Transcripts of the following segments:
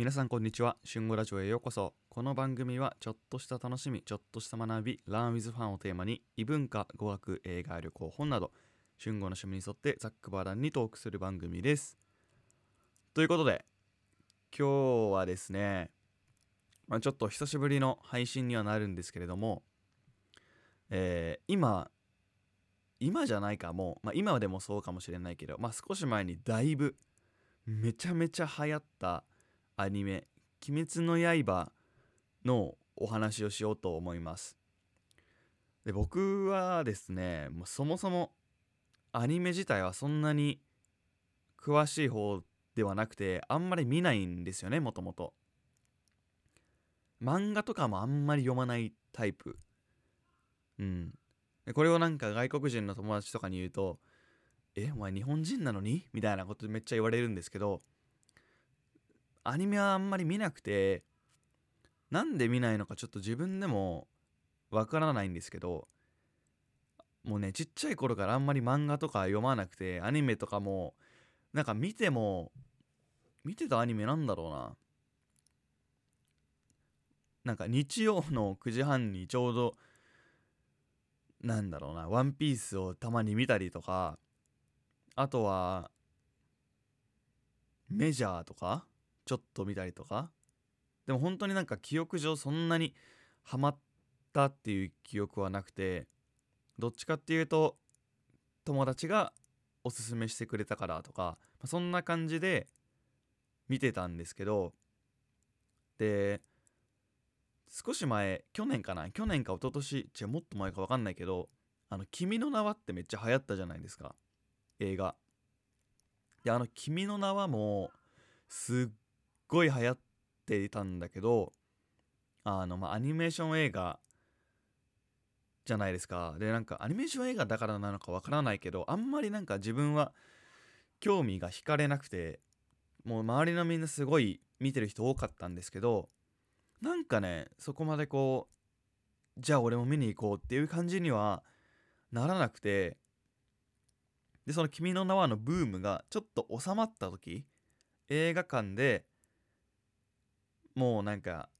皆さんこんにちは。春語ラジオへようこそ。この番組はちょっとした楽しみちょっとした学び Learn with Fun をテーマに異文化語学映画旅行本など春語の趣味に沿ってざっくばらんにトークする番組です。ということで今日はですね、まあ、ちょっと久しぶりの配信にはなるんですけれども、えー今今じゃないかもう、まあ、今でもそうかもしれないけど、まあ、少し前にだいぶめちゃめちゃ流行ったアニメ「鬼滅の刃」のお話をしようと思います。で僕はですねもうそもそもアニメ自体はそんなに詳しい方ではなくてあんまり見ないんですよねもともと。漫画とかもあんまり読まないタイプ。うん。でこれをなんか外国人の友達とかに言うと「えお前日本人なのに?」みたいなことめっちゃ言われるんですけどアニメはあんまり見なくてなんで見ないのかちょっと自分でもわからないんですけどもうねちっちゃい頃からあんまり漫画とか読まなくてアニメとかもなんか見ても見てたアニメなんだろうな。なんか日曜の9時半にちょうどなんだろうな、ワンピースをたまに見たりとか、あとは、メジャーとか、ちょっと見たりとか、でも本当になんか記憶上そんなにハマったっていう記憶はなくて、どっちかっていうと、友達がおすすめしてくれたからとか、そんな感じで見てたんですけど、で、少し前去年かな去年か一昨年違うもっと前か分かんないけど「あの君の名は」ってめっちゃ流行ったじゃないですか映画。であの「君の名は」もすっごい流行っていたんだけどあのまあアニメーション映画じゃないですか。でなんかアニメーション映画だからなのかわからないけどあんまりなんか自分は興味が惹かれなくてもう周りのみんなすごい見てる人多かったんですけどなんかねそこまでこうじゃあ俺も見に行こうっていう感じにはならなくてでその「君の名は」のブームがちょっと収まった時映画館でもうなんか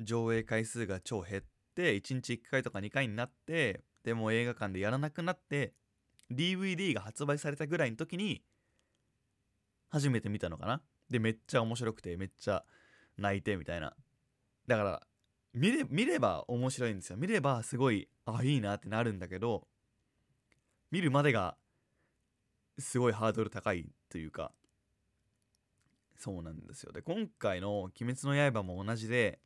上映回数が超減って1日1回とか2回になってでも映画館でやらなくなって DVD が発売されたぐらいの時に初めて見たのかな？でめっちゃ面白くてめっちゃ泣いてみたいな。だから見れ見れば面白いんですよ。見ればすごいあいいなってなるんだけど見るまでがすごいハードル高いというかそうなんですよ。で今回の「鬼滅の刃」も同じで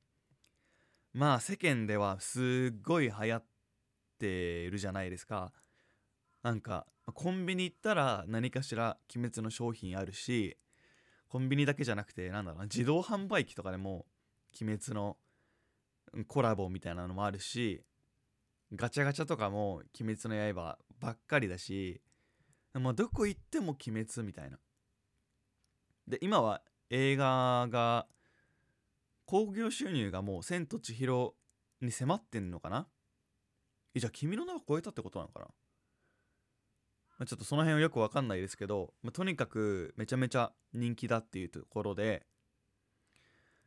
まあ世間ではすっごい流行ってるじゃないですか。なんかコンビニ行ったら何かしら鬼滅の商品あるしコンビニだけじゃなくてなんだろうな自動販売機とかでも鬼滅のコラボみたいなのもあるしガチャガチャとかも鬼滅の刃ばっかりだしもうどこ行っても鬼滅みたいな。で今は映画が興行収入がもう「千と千尋」に迫ってんのかな？じゃあ君の名は超えたってことなのかな、まあ、ちょっとその辺はよくわかんないですけど、まあ、とにかくめちゃめちゃ人気だっていうところで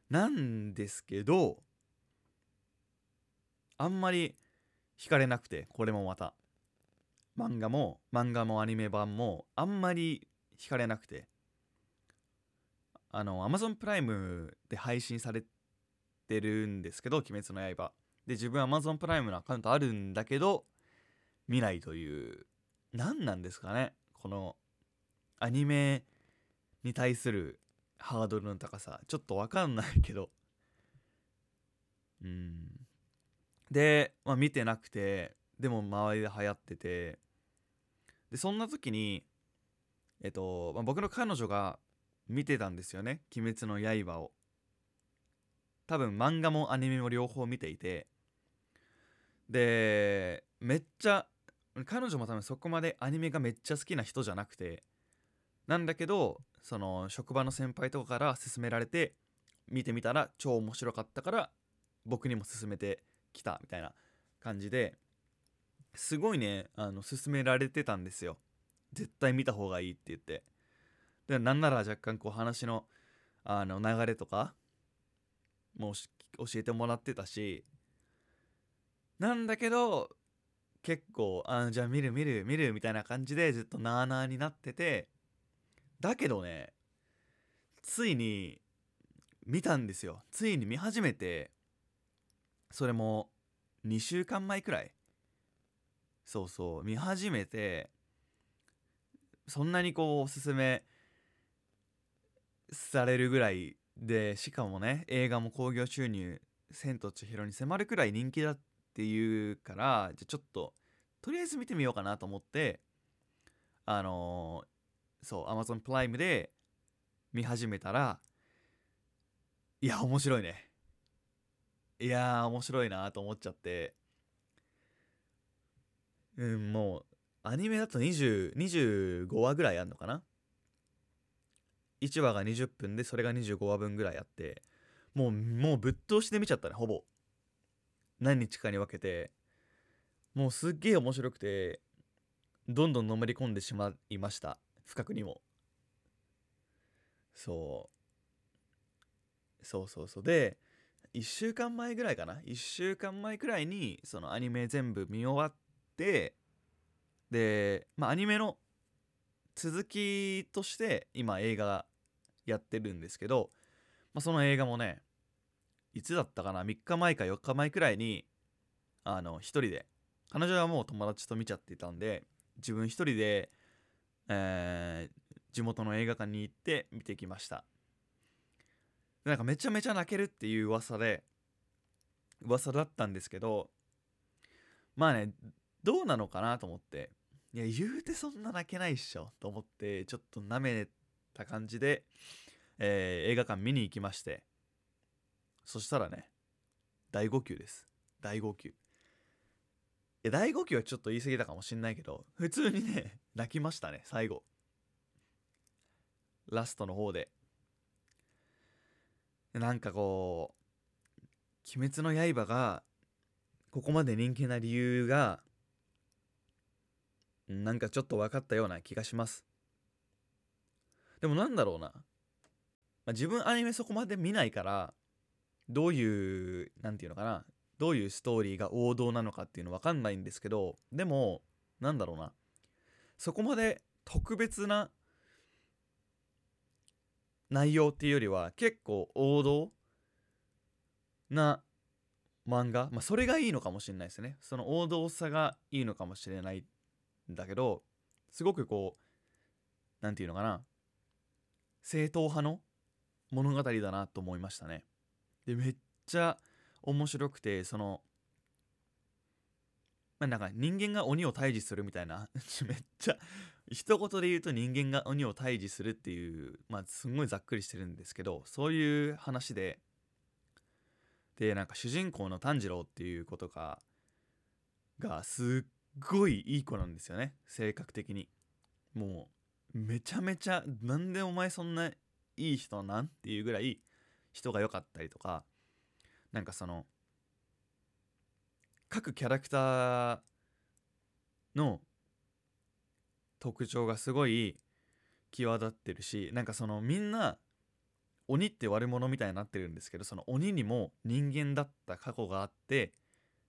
なんですけどあんまり惹かれなくてこれもまた。漫画も漫画もアニメ版もあんまり惹かれなくて。あの Amazon プライムで配信されてるんですけど「鬼滅の刃」で自分 Amazon プライムのアカウントあるんだけど見ないという。何なんですかね？このアニメに対するハードルの高さ。ちょっと分かんないけど。うん。で、まあ、見てなくてでも周りで流行ってて。でそんな時にえっと、まあ、僕の彼女が見てたんですよね「鬼滅の刃」を。多分漫画もアニメも両方見ていて。でめっちゃ彼女も多分そこまでアニメがめっちゃ好きな人じゃなくて。なんだけどその職場の先輩とかから勧められて見てみたら超面白かったから僕にも勧めてきたみたいな感じで。すごいねあの勧められてたんですよ。絶対見た方がいいって言って。でなんなら若干こう話のあの流れとかもう教えてもらってたしなんだけど結構あじゃあ見る見る見るみたいな感じでずっとなあなあになっててだけどねついに見たんですよ。ついに見始めてそれも2週間前くらい。そうそう見始めてそんなにこうおすすめされるぐらいでしかもね映画も興行収入「千と千尋」に迫るくらい人気だっていうからじゃちょっととりあえず見てみようかなと思ってあのー、そう Amazon プライムで見始めたらいや面白いね。いや面白いなと思っちゃって。うんもうアニメだと20 25話ぐらいあんのかな？1話が20分でそれが25話分ぐらいあってもうもうぶっ通しで見ちゃったねほぼ。何日かに分けて。もうすっげえ面白くてどんどんのめり込んでしまいました。不覚にも。そう。そうそうそう。で1週間前ぐらいかな。1週間前くらいにそのアニメ全部見終わってでまあアニメの続きとして今映画やってるんですけど、まあ、その映画もねいつだったかな3日前か4日前くらいにあの一人で彼女はもう友達と見ちゃってたんで自分一人で、えー、地元の映画館に行って見てきました。なんかめちゃめちゃ泣けるっていう噂で噂だったんですけどまあねどうなのかなと思っていや言うてそんな泣けないっしょと思ってちょっと舐めた感じで、えー、映画館見に行きまして。そしたらね大号泣です。大号泣。いや大号泣はちょっと言い過ぎたかもしんないけど普通にね泣きましたね最後。ラストの方で。なんかこう「鬼滅の刃」がここまで人気な理由がなんかちょっと分かったような気がします。でもなんだろうな、まあ、自分アニメそこまで見ないからどういう何て言うのかな。どういうストーリーが王道なのかっていうの分かんないんですけどでもなんだろうな。そこまで特別な内容っていうよりは結構王道な漫画、まあ、それがいいのかもしれないですね。その王道さがいいのかもしれない。だけどすごくこう何て言うのかな正統派の物語だなと思いましたね。でめっちゃ面白くてそのまあなんか人間が鬼を退治するみたいな めっちゃ一言で言うと人間が鬼を退治するっていうまあすんごいざっくりしてるんですけどそういう話ででなんか主人公の炭治郎っていうことががすっごいいい子なんですよね。性格的に。もうめちゃめちゃなんでお前そんないい人なんっていうぐらい人が良かったりとかなんかその各キャラクターの特徴がすごい際立ってるしなんかそのみんな鬼って悪者みたいになってるんですけどその鬼にも人間だった過去があって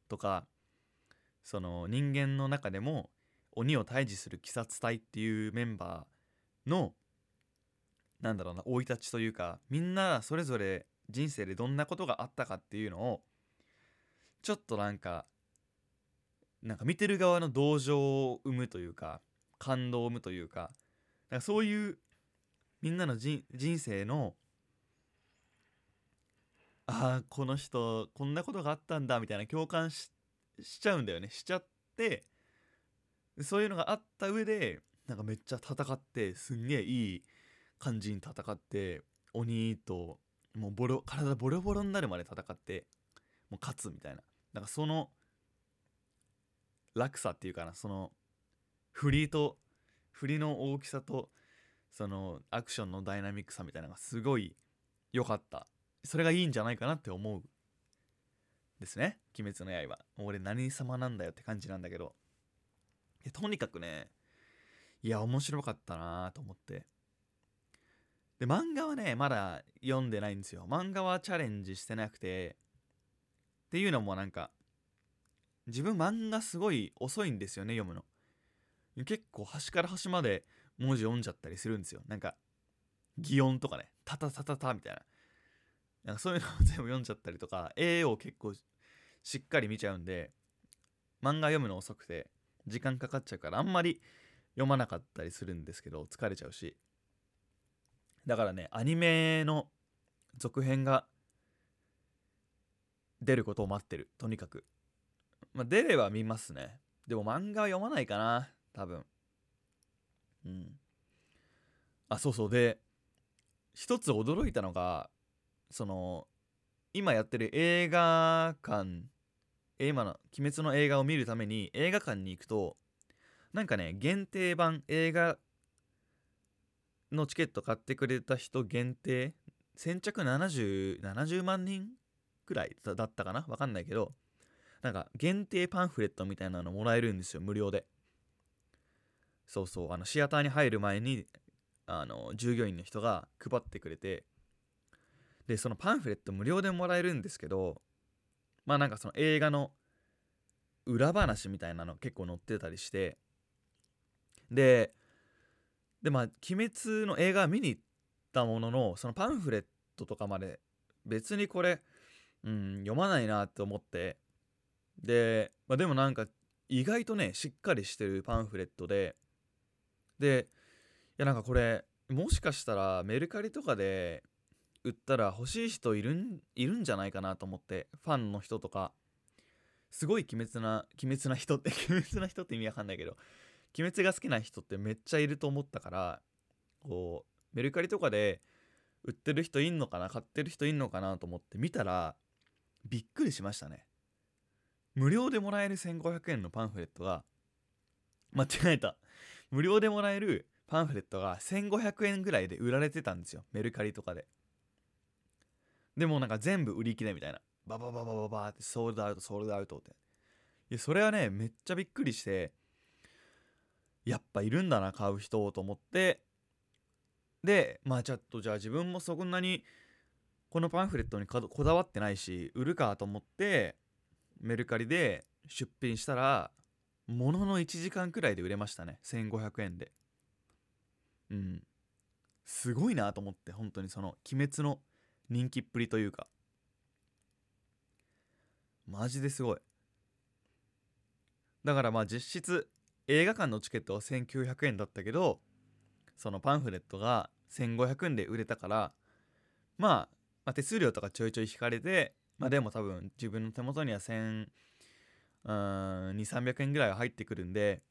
とかその人間の中でも鬼を退治する鬼殺隊っていうメンバーのなんだろうな生い立ちというかみんなそれぞれ人生でどんなことがあったかっていうのをちょっとなんかなんか見てる側の同情を生むというか感動を生むというかなんかそういうみんなの人生のああこの人こんなことがあったんだみたいな共感ししちゃうんだよね。しちゃってそういうのがあった上でなんかめっちゃ戦ってすんげえいい感じに戦って鬼ともうボロ体ボロボロになるまで戦ってもう勝つみたいな。なんかその落差っていうかなその振りと振りの大きさとそのアクションのダイナミックさみたいなのがすごい良かった。それがいいんじゃないかなって思う。ですね「鬼滅の刃」俺何様なんだよって感じなんだけど。とにかくねいや面白かったなと思って。で漫画はねまだ読んでないんですよ。漫画はチャレンジしてなくて。っていうのもなんか自分漫画すごい遅いんですよね読むの。結構端から端まで文字読んじゃったりするんですよ。なんか擬音とかねタタタタタみたいな。なんかそういうのを 全部読んじゃったりとか絵を結構しっかり見ちゃうんで漫画読むの遅くて時間かかっちゃうからあんまり読まなかったりするんですけど疲れちゃうし。だからねアニメの続編が出ることを待ってるとにかく。まあ出れば見ますね。でも漫画は読まないかな多分。うん。あそうそう。で一つ驚いたのがその今やってる映画館今の「鬼滅」の映画を見るために映画館に行くとなんかね限定版映画のチケット買ってくれた人限定先着 70, 70万人くらいだったかな？わかんないけどなんか限定パンフレットみたいなのもらえるんですよ無料で。そうそうあのシアターに入る前にあの従業員の人が配ってくれてでそのパンフレット無料でもらえるんですけどまあなんかその映画の裏話みたいなの結構載ってたりしてででまあ「鬼滅」の映画見に行ったもののそのパンフレットとかまで別にこれ、うん、読まないなって思ってで、まあ、でもなんか意外とねしっかりしてるパンフレットででいやなんかこれもしかしたらメルカリとかで売ったら欲しい人いるんいるんじゃないかなと思ってファンの人とか。すごい鬼滅な鬼滅な人って 鬼滅な人って意味わかんないけど鬼滅が好きな人ってめっちゃいると思ったからこうメルカリとかで売ってる人いんのかな買ってる人いんのかなと思って見たらびっくりしましたね。無料でもらえる1500円のパンフレットが間違えた。無料でもらえるパンフレットが1500円ぐらいで売られてたんですよメルカリとかで。でもなんか全部売り切れみたいな。ババババババってソールドアウトソールドアウトって。いやそれはねめっちゃびっくりしてやっぱいるんだな買う人と思って。でまあちょっとじゃあ自分もそんなにこのパンフレットにこだわってないし売るかと思ってメルカリで出品したらものの1時間くらいで売れましたね。1500円で。うん。すごいなと思って本当にその「鬼滅」の人気っぷりというか。マジですごい。だからまあ実質映画館のチケットは1900円だったけどそのパンフレットが1500円で売れたから、まあ、まあ手数料とかちょいちょい引かれてまあでも多分自分の手元には1000 2300円ぐらいは入ってくるんで、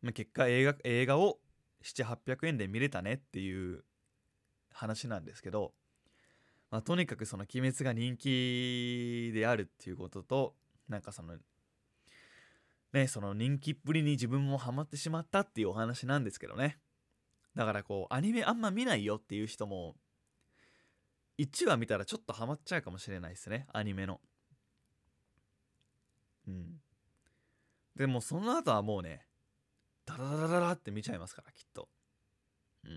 まあ、結果映画映画を7800円で見れたねっていう話なんですけど、まあ、とにかくその「鬼滅」が人気であるっていうこととなんかそのねその人気っぷりに自分もハマってしまったっていうお話なんですけどね。だからこうアニメあんま見ないよっていう人も1話見たらちょっとハマっちゃうかもしれないですねアニメの。うん。でもその後はもうねダラダラダラって見ちゃいますからきっと。うん。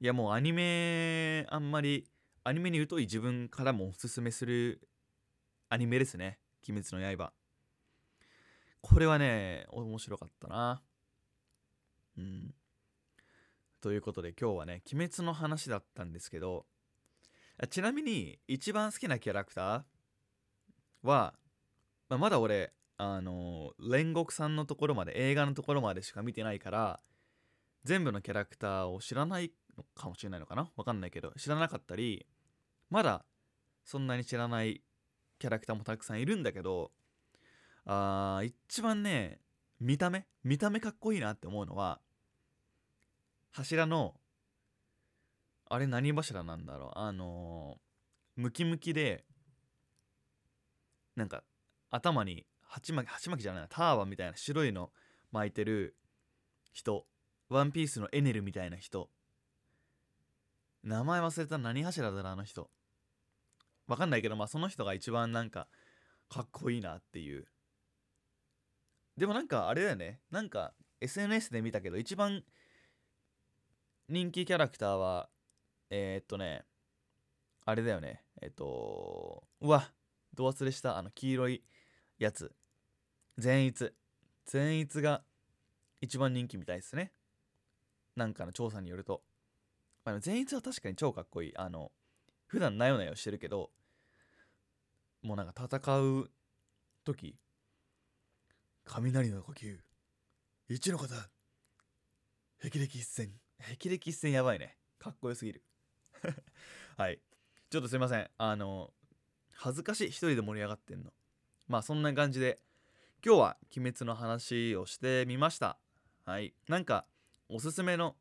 いやもうアニメあんまりアニメに疎い自分からもおすすめするアニメですね「鬼滅の刃」これはね面白かったな。うん。ということで今日はね「鬼滅」の話だったんですけどちなみに一番好きなキャラクターは、まあ、まだ俺あの煉獄さんのところまで映画のところまでしか見てないから全部のキャラクターを知らないのかもしれないのかな？わかんないけど知らなかったりまだそんなに知らないキャラクターもたくさんいるんだけどあ一番ね見た目見た目かっこいいなって思うのは柱のあれ何柱なんだろうあのー、ムキムキでなんか頭に鉢巻き鉢巻きじゃないターバンみたいな白いの巻いてる人ワンピースのエネルみたいな人名前忘れた何柱だろあの人。わかんないけどまあその人が一番なんかかっこいいなっていう。でもなんかあれだよね。なんか SNS で見たけど一番人気キャラクターはえー、っとねあれだよね。えっとうわど忘れした。あの黄色いやつ。善逸。善逸が一番人気みたいですね。なんかの調査によると、まあ、善逸は確かに超かっこいい。あの普段なよなよしてるけどもうなんか戦う時雷の呼吸。一の方霹靂一閃。霹靂一閃やばいね。かっこよすぎる。はい。ちょっとすいません。あの恥ずかしい一人で盛り上がってんの。まあそんな感じで今日は鬼滅の話をしてみました。はい。なんかおすすめの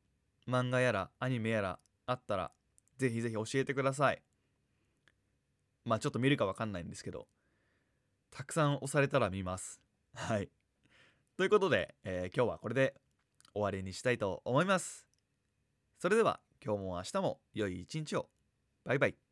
漫画やらアニメやらあったらぜひぜひ教えてください。まあちょっと見るかわかんないんですけどたくさん押されたら見ます。はい。ということで、えー、今日はこれで終わりにしたいと思います。それでは今日も明日も良い一日を。バイバイ。